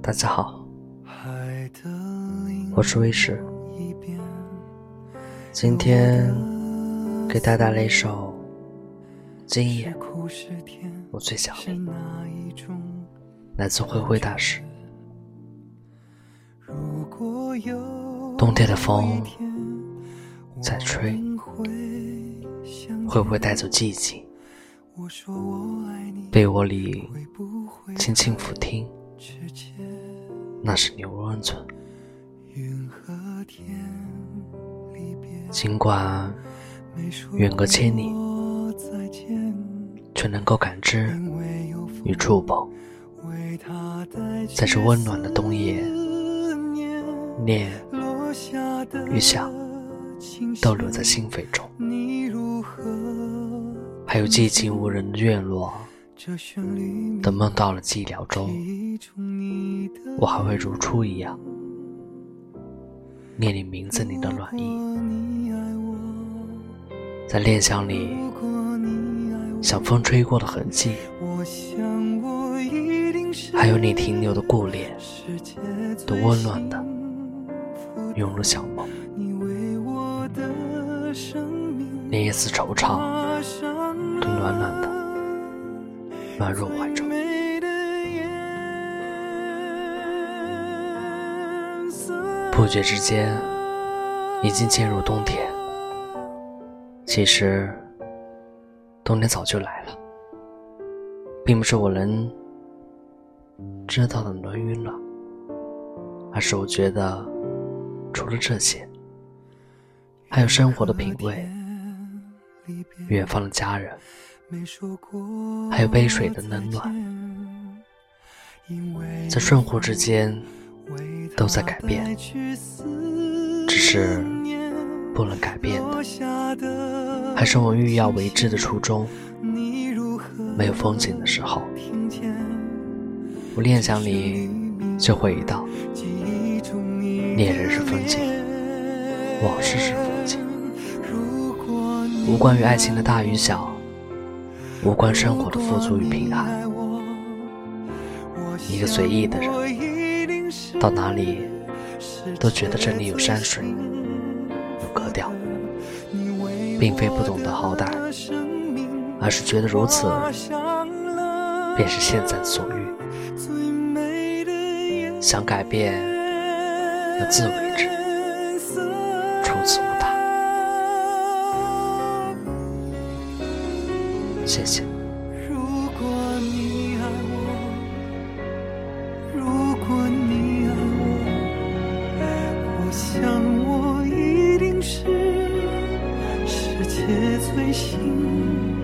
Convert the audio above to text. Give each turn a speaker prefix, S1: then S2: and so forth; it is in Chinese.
S1: 大家好，我是威士。今天给大家带来一首《今夜我最想你》，来自灰灰大师。冬天的风在吹，会不会带走寂静？被窝里轻轻抚听。那是牛温存。尽管远隔千里，却能够感知与触碰。在这温暖的冬夜，念与想都留在心扉中。还有寂静无人的院落。等梦到了寂寥中，我还会如初一样念你名字里的暖意，在念想里像风吹过的痕迹，还有你停留的顾恋，都温暖的涌入小梦，那一丝惆怅都暖暖的。暖入怀中，不觉之间已经进入冬天。其实，冬天早就来了，并不是我能知道的暖与暖，而是我觉得，除了这些，还有生活的品味，远方的家人。还有杯水的冷暖，在瞬忽之间都在改变，只是不能改变的，还是我欲要为之的初衷。没有风景的时候，我念想里就会一道：恋人是风景，往事是风景，无关于爱情的大与小。无关生活的富足与贫寒，一个随意的人，到哪里都觉得这里有山水，有格调，并非不懂得好歹，而是觉得如此便是现在的所欲。想改变，要自为之，谢谢。
S2: 如果你爱我，如果你爱我，我想我一定是世界最幸。